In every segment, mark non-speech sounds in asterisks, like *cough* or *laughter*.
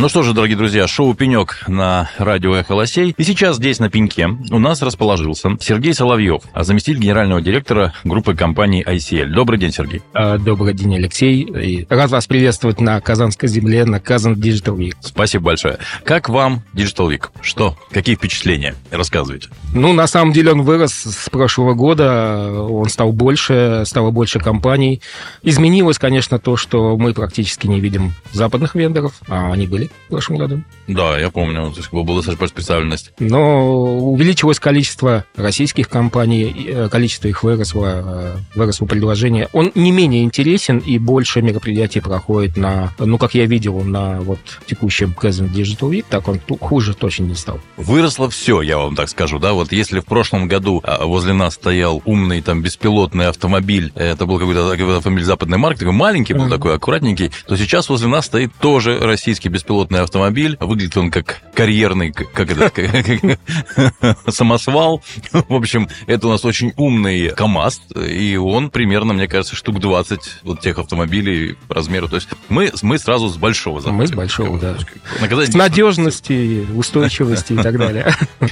Ну что же, дорогие друзья, шоу «Пенек» на радио «Эхо Лосей». И сейчас здесь, на пеньке, у нас расположился Сергей Соловьев, заместитель генерального директора группы компании ICL. Добрый день, Сергей. А, Добрый день, Алексей. И рад вас приветствовать на Казанской земле, на Казан Digital Week. Спасибо большое. Как вам Digital Week? Что? Какие впечатления? Рассказывайте. Ну, на самом деле он вырос с прошлого года, он стал больше, стало больше компаний. Изменилось, конечно, то, что мы практически не видим западных вендоров, а они были в прошлом году. Да, я помню, то есть была специальность. Но увеличилось количество российских компаний, э, количество их выросло, э, выросло предложение. Он не менее интересен и больше мероприятий проходит на, ну, как я видел, на вот текущем Present Digital Week, так он хуже точно не стал. Выросло все, я вам так скажу, да, вот если в прошлом году а, возле нас стоял умный там беспилотный автомобиль, это был какой-то автомобиль западной марки, такой маленький был, Мгм. такой аккуратненький, то сейчас возле нас стоит тоже российский беспилотный автомобиль, выглядит он как карьерный, как, это, самосвал, в общем, это у нас очень умный КАМАЗ, и он примерно, мне кажется, штук 20 вот тех автомобилей по размеру, то есть мы, мы сразу с большого заходим. Мы с большого, да. наказать- С надежности, устойчивости и так далее. *laughs*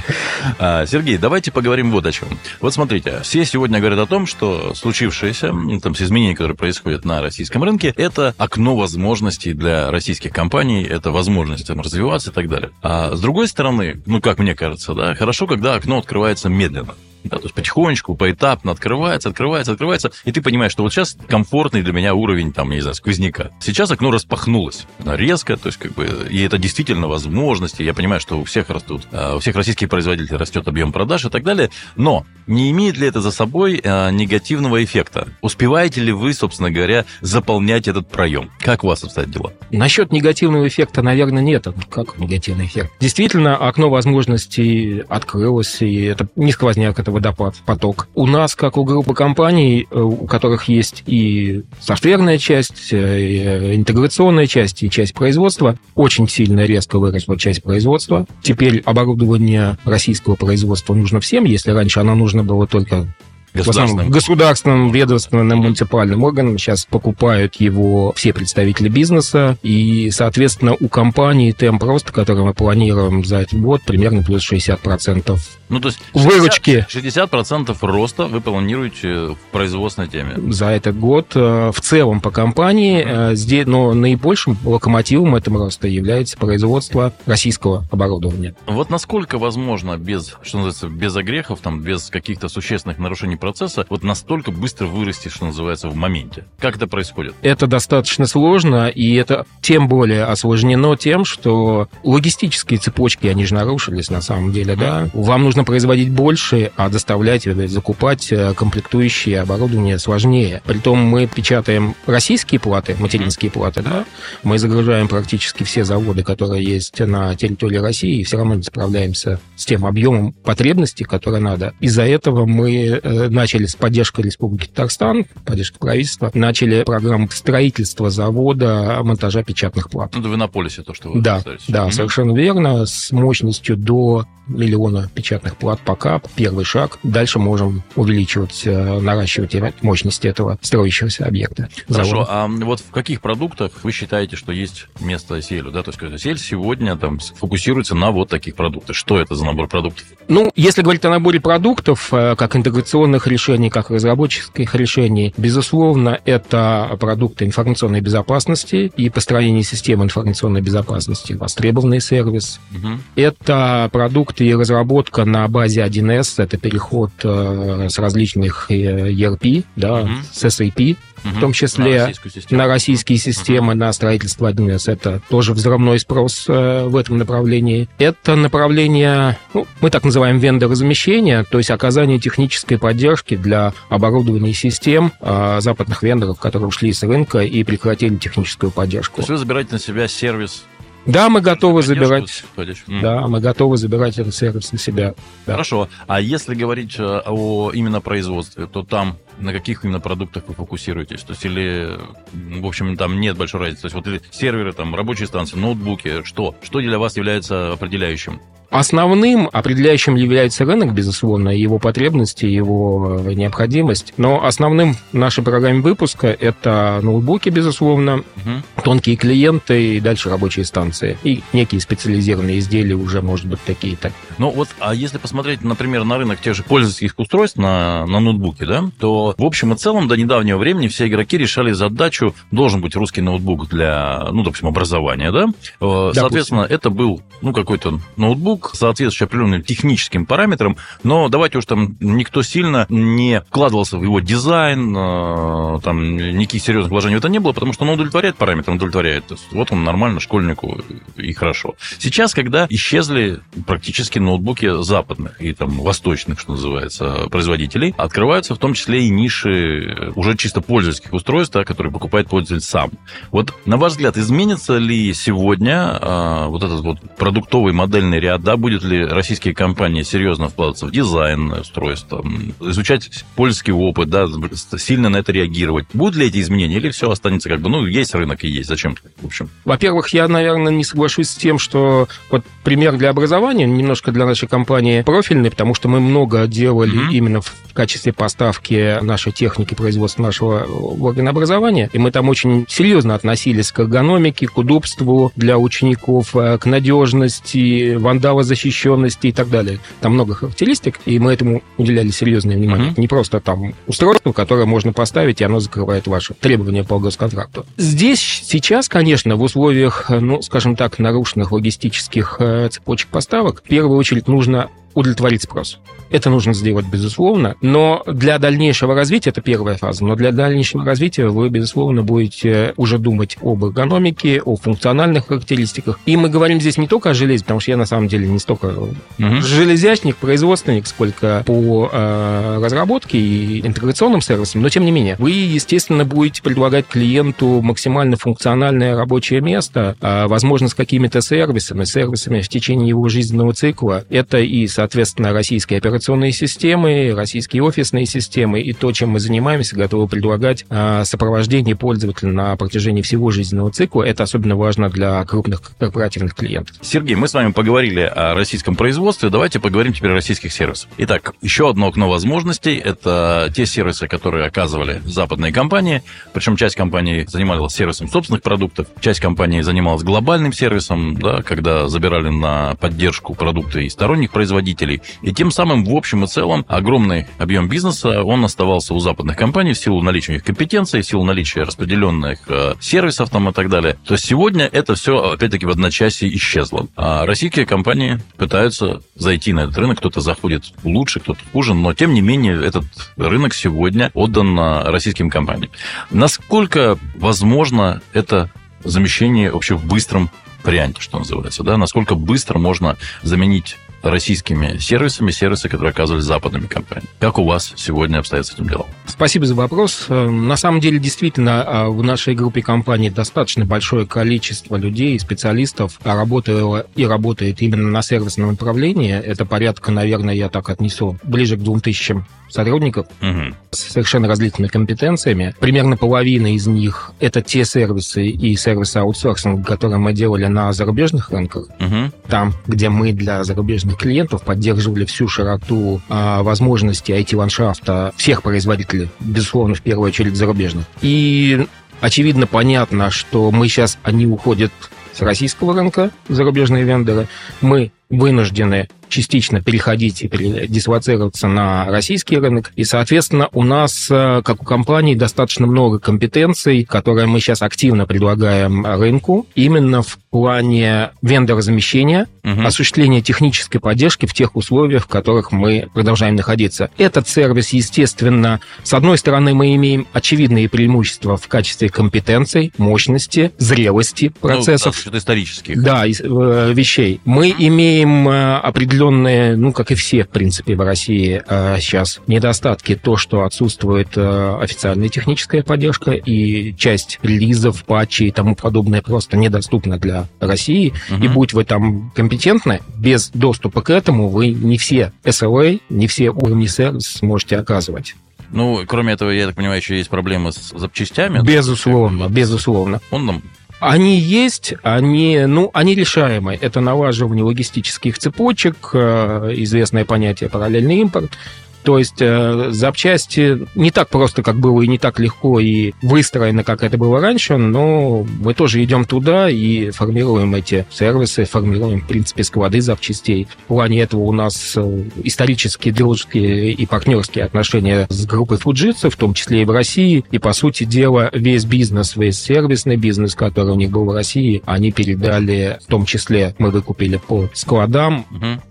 А, Сергей, давайте поговорим вот о чем. Вот смотрите, все сегодня говорят о том, что случившееся, там, с изменения, которые происходят на российском рынке, это окно возможностей для российских компаний, это возможность там, развиваться и так далее. А с другой стороны, ну, как мне кажется, да, хорошо, когда окно открывается медленно. Да, то есть потихонечку, поэтапно открывается, открывается, открывается, и ты понимаешь, что вот сейчас комфортный для меня уровень, там, не знаю, сквозняка. Сейчас окно распахнулось резко, то есть как бы, и это действительно возможности. Я понимаю, что у всех растут, а, у всех российских производителей растет объем продаж и так далее, но не имеет ли это за собой а, негативного эффекта? Успеваете ли вы, собственно говоря, заполнять этот проем? Как у вас обстоят дела? Насчет негативного эффекта, наверное, нет. Как негативный эффект? Действительно, окно возможностей открылось, и это не сквозняк, это водопад, поток. У нас, как у группы компаний, э, у которых есть и софтверная часть, э, и э, интеграционная часть, и часть производства, очень сильно резко выросла часть производства. Теперь оборудование российского производства нужно всем, если раньше оно нужно было только Государственным? государственным, ведомственным, муниципальным органам. Сейчас покупают его все представители бизнеса. И, соответственно, у компании темп роста, который мы планируем за этот год, примерно плюс 60% Ну, то есть Выручки. 60%, 60% роста вы планируете в производственной теме. за этот год. Э, В целом по компании, э, здесь, но наибольшим локомотивом этого роста является производство российского оборудования. Вот насколько возможно без, что называется, без огрехов, там, без каких-то существенных нарушений процесса, вот настолько быстро вырасти, что называется, в моменте? Как это происходит? Это достаточно сложно, и это тем более осложнено тем, что логистические цепочки, они же нарушились на самом деле, да. Вам нужно производить больше, а доставлять, э, закупать э, комплектующие оборудование сложнее. Притом мы печатаем российские платы, материнские платы, да, мы загружаем практически все заводы, которые есть на территории России, и все равно не справляемся с тем объемом потребностей, которые надо. Из-за этого мы э, начали с поддержкой Республики Татарстан, поддержкой правительства, начали программу строительства завода монтажа печатных плат. Ну, да вы на полисе то, что вы Да, да, Мгм. совершенно верно. С мощностью до миллиона печатных плат пока первый шаг. Дальше можем увеличивать, э, наращивать мощность этого строящегося объекта. Хорошо, завода. а вот в каких продуктах вы считаете, что есть место селю? Да? То есть сель сегодня там фокусируется на вот таких продуктах. Что это за набор продуктов? Ну, если говорить о наборе продуктов, э, как интеграционных решений, как разработческих решений, безусловно, это продукты информационной безопасности и построение системы информационной безопасности, востребованный сервис. Мгм. Это продукты и разработка на базе 1С, это переход э, с различных э, ERP, да, Мгм. с SAP, Мгм. в том числе На российскую систему. на российские системы, на строительство 1С. Это тоже взрывной спрос э, в этом направлении. Это направление, ну, мы так называем вендорозамещение, то есть оказание технической поддержки для оборудования систем э, западных вендоров, которые ушли с рынка и прекратили техническую То поддержку. есть вы забираете на себя сервис Да, мы готовы забирать. М. Да, мы готовы забирать этот сервис на себя. Да. Хорошо. А если говорить э, о именно производстве, то там на каких именно продуктах вы фокусируетесь? То есть или, в общем, там нет большой разницы. То есть вот серверы, там, рабочие станции, ноутбуки, что? Что для вас является определяющим? Основным определяющим является рынок, безусловно, его потребности, его э, необходимость. Но основным в нашей программе выпуска это ноутбуки, безусловно, угу. тонкие клиенты и дальше рабочие станции. И некие специализированные изделия уже, может быть, такие-то. Ну вот, а если посмотреть, например, на рынок тех же пользовательских устройств на, на ноутбуке, да, то в общем и целом до недавнего времени все игроки решали задачу, должен быть русский ноутбук для, ну, допустим, образования, да. Э, соответственно, допустим. это был, ну, какой-то ноутбук, соответствующий определенным техническим параметрам, но давайте уж там никто сильно не вкладывался в его дизайн, э, там никаких серьезных вложений в это не было, потому что он удовлетворяет параметрам, удовлетворяет. Вот он нормально школьнику и хорошо. Сейчас, когда исчезли практически ноутбуки западных и там восточных, что называется, производителей, открываются в том числе и ниши уже чисто пользовательских устройств, которые покупает пользователь сам. Вот, на ваш взгляд, изменится ли сегодня а, вот этот вот продуктовый модельный ряд, да, будет ли российские компании серьезно вкладываться в дизайн устройств, изучать польский опыт, да, сильно на это реагировать? Будут ли эти изменения или все останется как бы, ну, есть рынок и есть, зачем? В общем. Во-первых, я, наверное, не соглашусь с тем, что вот пример для образования немножко для нашей компании профильный, потому что мы много делали mm-hmm. именно в качестве поставки нашей техники производства нашего органа образования, и мы там очень серьезно относились к эргономике, к удобству для учеников, э, к надежности, вандалозащищенности и так далее. Там много характеристик, и мы этому уделяли серьезное внимание. Mm-hmm. Не просто там устройство, которое можно поставить, и оно закрывает ваши требования по госконтракту. Здесь сейчас, конечно, в условиях, ну, скажем так, нарушенных логистических э, цепочек поставок, в первую очередь нужно удовлетворить спрос. Это нужно сделать, безусловно, но для дальнейшего развития, это первая фаза, но для дальнейшего развития вы, безусловно, будете уже думать об эргономике, о функциональных характеристиках. И мы говорим здесь не только о железе, потому что я на самом деле не столько угу. железячник, производственник, сколько по э, разработке и интеграционным сервисам, но тем не менее, вы, естественно, будете предлагать клиенту максимально функциональное рабочее место, э, возможно, с какими-то сервисами, сервисами в течение его жизненного цикла. Это и, соответственно, соответственно, российские операционные системы, российские офисные системы и то, чем мы занимаемся, готовы предлагать а, сопровождение пользователя на протяжении всего жизненного цикла. Это особенно важно для крупных корпоративных клиентов. Сергей, мы с вами поговорили о российском производстве. Давайте поговорим теперь о российских сервисах. Итак, еще одно окно возможностей – это те сервисы, которые оказывали западные компании. Причем часть компаний занималась сервисом собственных продуктов, часть компаний занималась глобальным сервисом, да, когда забирали на поддержку продукты и сторонних производителей, потребителей. И тем самым, в общем и целом, огромный объем бизнеса, он оставался у западных компаний в силу наличия их компетенций, в силу наличия распределенных э, сервисов там и так далее. То есть сегодня это все, опять-таки, в одночасье исчезло. А российские компании пытаются зайти на этот рынок. Кто-то заходит лучше, кто-то хуже, но, тем не менее, этот рынок сегодня отдан российским компаниям. Насколько возможно это замещение вообще в быстром варианте, что называется, да, насколько быстро можно заменить российскими сервисами, сервисы, которые оказывались западными компаниями. Как у вас сегодня обстоят с этим делом? Спасибо за вопрос. Э, на самом деле, действительно, э, в нашей группе компаний достаточно большое количество людей, специалистов работало и работает именно на сервисном направлении. Это порядка, наверное, я так отнесу, ближе к 2000 сотрудников угу. с совершенно различными компетенциями. Примерно половина из них — это те сервисы и сервисы аутсорсинга, которые мы делали на зарубежных рынках. Угу. Там, где мы для зарубежных клиентов поддерживали всю широту а, возможностей IT-ландшафта всех производителей, безусловно, в первую очередь зарубежных. И очевидно, понятно, что мы сейчас, они уходят с российского рынка, зарубежные вендоры. Мы вынуждены частично переходить и дислоцироваться на российский рынок. И, соответственно, у нас, э, как у компании, достаточно много компетенций, которые мы сейчас активно предлагаем рынку, именно в плане вендорозамещения, угу. осуществления технической поддержки в тех условиях, в которых мы продолжаем находиться. Этот сервис, естественно, с одной стороны, мы имеем очевидные преимущества в качестве компетенций, мощности, зрелости ну, процессов. Ну, да, исторических. Да, э, вещей. Мы имеем э, определенные ну, как и все, в принципе, в России сейчас а, недостатки. То, что отсутствует э, официальная техническая поддержка, и часть релизов, патчей и тому подобное просто недоступна для России. Угу. И будь вы там компетентны, без доступа к этому вы не все SLA, не все уровни сервис сможете оказывать. Ну, кроме этого, я так понимаю, еще есть проблемы с запчастями. Безусловно, безусловно. Он нам Они есть, они, ну, они решаемы. Это налаживание логистических цепочек, э, известное понятие параллельный импорт, то есть э, запчасти не так просто, как было, и не так легко, и выстроено, как это было раньше, но мы тоже идем туда и формируем эти сервисы, формируем, в принципе, склады запчастей. В плане этого у нас э, исторические, дружеские и партнерские отношения с группой Fujitsu, в том числе и в России. И, по сути дела, весь бизнес, весь сервисный бизнес, который у них был в России, они передали, в том числе мы выкупили по складам.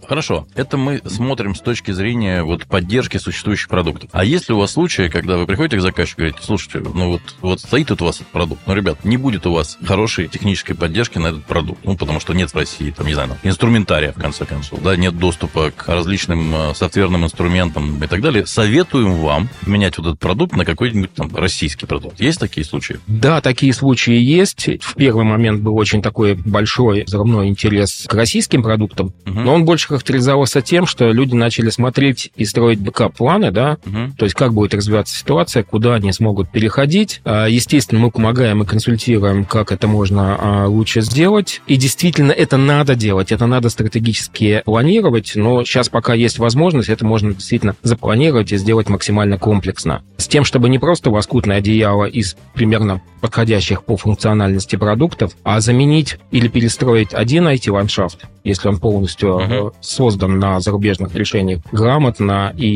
Хорошо. Это мы смотрим с точки зрения вот поддержки поддержки существующих продуктов. А есть ли у вас случаи, когда вы приходите к заказчику и говорите, слушайте, ну вот, вот стоит тут у вас этот продукт, но, ребят, не будет у вас хорошей технической поддержки на этот продукт, ну, потому что нет в России, там, не знаю, там, инструментария, в конце концов, да, нет доступа к различным э, софтверным инструментам и так далее. Советуем вам менять вот этот продукт на какой-нибудь там российский продукт. Есть такие случаи? Да, такие случаи есть. В первый момент был очень такой большой взрывной интерес к российским продуктам, угу. но он больше характеризовался тем, что люди начали смотреть и строить бэкап-планы, да, угу. то есть как будет развиваться ситуация, куда они смогут переходить. А, естественно, мы помогаем и консультируем, как это можно а, лучше сделать. И действительно, это надо делать, это надо стратегически планировать, но сейчас пока есть возможность, это можно действительно запланировать и сделать максимально комплексно. С тем, чтобы не просто лоскутное одеяло из примерно подходящих по функциональности продуктов, а заменить или перестроить один IT-ландшафт, если он полностью uh-huh. создан на зарубежных решениях грамотно и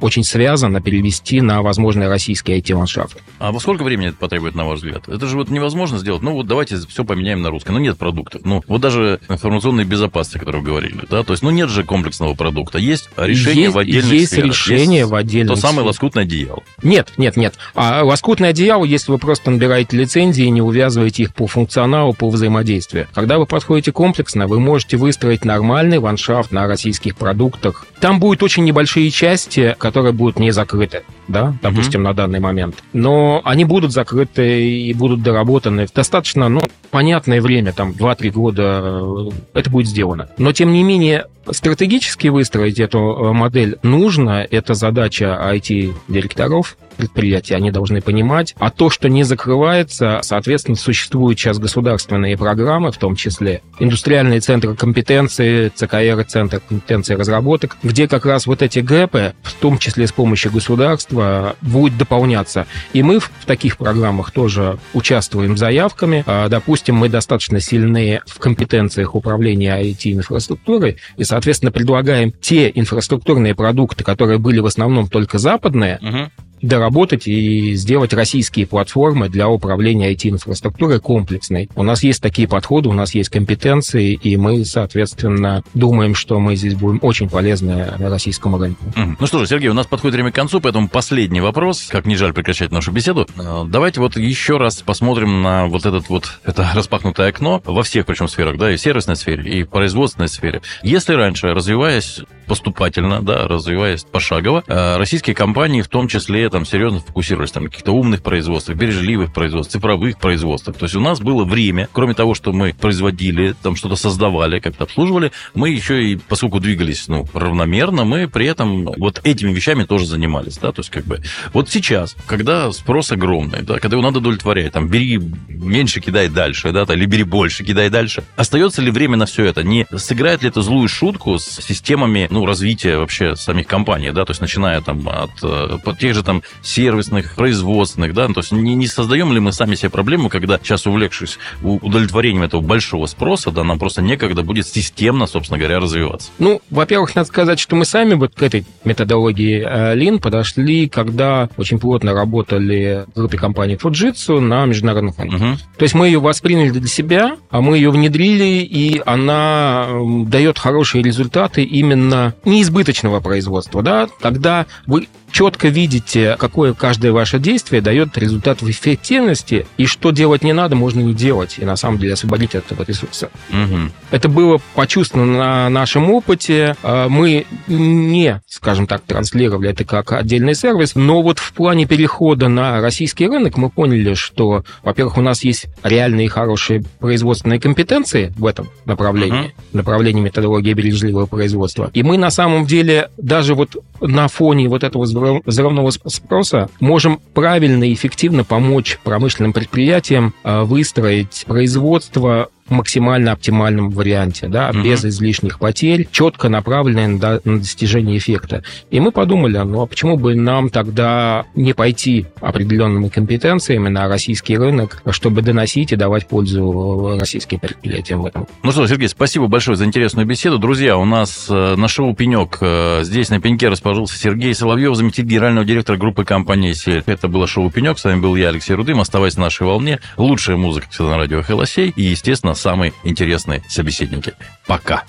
очень связано перевести на возможный российский IT-ландшафт. А во сколько времени это потребует, на ваш взгляд? Это же вот невозможно сделать. Ну вот давайте все поменяем на русский. Ну нет продуктов. Ну вот даже информационной безопасности, о которой вы говорили, да, то есть ну нет же комплексного продукта. Есть решение есть, в отдельных есть сферах. решение есть в отдельных То самое лоскутное одеяло. Нет, нет, нет. А лоскутное одеяло, если вы просто набираете лицензии и не увязываете их по функционалу, по взаимодействию. Когда вы подходите комплексно, вы можете выстроить нормальный ландшафт на российских продуктах. Там будут очень небольшие части, которые будут не закрыты, да, допустим, mm-hmm. на данный момент. Но они будут закрыты и будут доработаны достаточно, ну, понятное время, там, 2-3 года э, это будет сделано. Но, тем не менее, стратегически выстроить эту э, модель нужно. Это задача IT-директоров, предприятия, они должны понимать. А то, что не закрывается, соответственно, существуют сейчас государственные программы, в том числе индустриальные центры компетенции, ЦКР, Центр компетенции разработок, где как раз вот эти гэпы, в том числе с помощью государства, будут дополняться. И мы в таких программах тоже участвуем заявками. А, допустим, мы достаточно сильны в компетенциях управления IT-инфраструктурой, и, соответственно, предлагаем те инфраструктурные продукты, которые были в основном только западные, угу доработать и сделать российские платформы для управления IT-инфраструктурой комплексной. У нас есть такие подходы, у нас есть компетенции, и мы, соответственно, думаем, что мы здесь будем очень полезны российскому рынку. Ну что же, Сергей, у нас подходит время к концу, поэтому последний вопрос, как не жаль прекращать нашу беседу. Э, давайте вот еще раз посмотрим на вот этот вот, это распахнутое окно во всех причем сферах, да, и сервисной сфере, и производственной сфере. Если раньше, развиваясь поступательно, да, развиваясь пошагово, э, российские компании в том числе там серьезно фокусировались там, на каких-то умных производствах, бережливых производствах, цифровых производствах. То есть у нас было время, кроме того, что мы производили, там что-то создавали, как-то обслуживали, мы еще и, поскольку двигались ну, равномерно, мы при этом вот этими вещами тоже занимались. Да? То есть как бы вот сейчас, когда спрос огромный, да, когда его надо удовлетворять, там, бери меньше, кидай дальше, да, или бери больше, кидай дальше. Остается ли время на все это? Не сыграет ли это злую шутку с системами ну, развития вообще самих компаний, да, то есть начиная там от, от э, тех же там сервисных, производственных, да, то есть не, не создаем ли мы сами себе проблему, когда сейчас увлекшись удовлетворением этого большого спроса, да, нам просто некогда будет системно, собственно говоря, развиваться? Ну, во-первых, надо сказать, что мы сами вот к этой методологии э, Lean подошли, когда очень плотно работали в группе компании Fujitsu на международном фоне. Угу. То есть мы ее восприняли для себя, а мы ее внедрили, и она дает хорошие результаты именно неизбыточного производства, да, когда вы четко видите, какое каждое ваше действие дает результат в эффективности, и что делать не надо, можно не делать, и на самом деле освободить от этого ресурса. Угу. Это было почувствовано на нашем опыте. А, мы не, скажем так, транслировали это как отдельный сервис, но вот в плане перехода на российский рынок мы поняли, что, во-первых, у нас есть реальные хорошие производственные компетенции в этом направлении, угу. направлении методологии бережливого производства. И мы на самом деле даже вот на фоне вот этого взрывного спроса можем правильно и эффективно помочь промышленным предприятиям э, выстроить производство максимально оптимальном варианте, да, угу. без излишних потерь, четко направленные на, на достижение эффекта. И мы подумали, ну а почему бы нам тогда не пойти определенными компетенциями на российский рынок, чтобы доносить и давать пользу российским предприятиям в этом. Ну что, Сергей, спасибо большое за интересную беседу. Друзья, у нас э, на шоу «Пенек» э, здесь на пеньке расположился Сергей Соловьев, заместитель генерального директора группы компании «Сель». Это было шоу «Пенек». С вами был я, Алексей Рудым. Оставайся на нашей волне. Лучшая музыка всегда на радио «Холосей». И, естественно, самые интересные собеседники. Пока.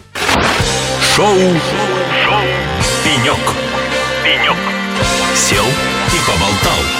Шоу, Шоу. Пенек. Пенек. Сел и поболтал.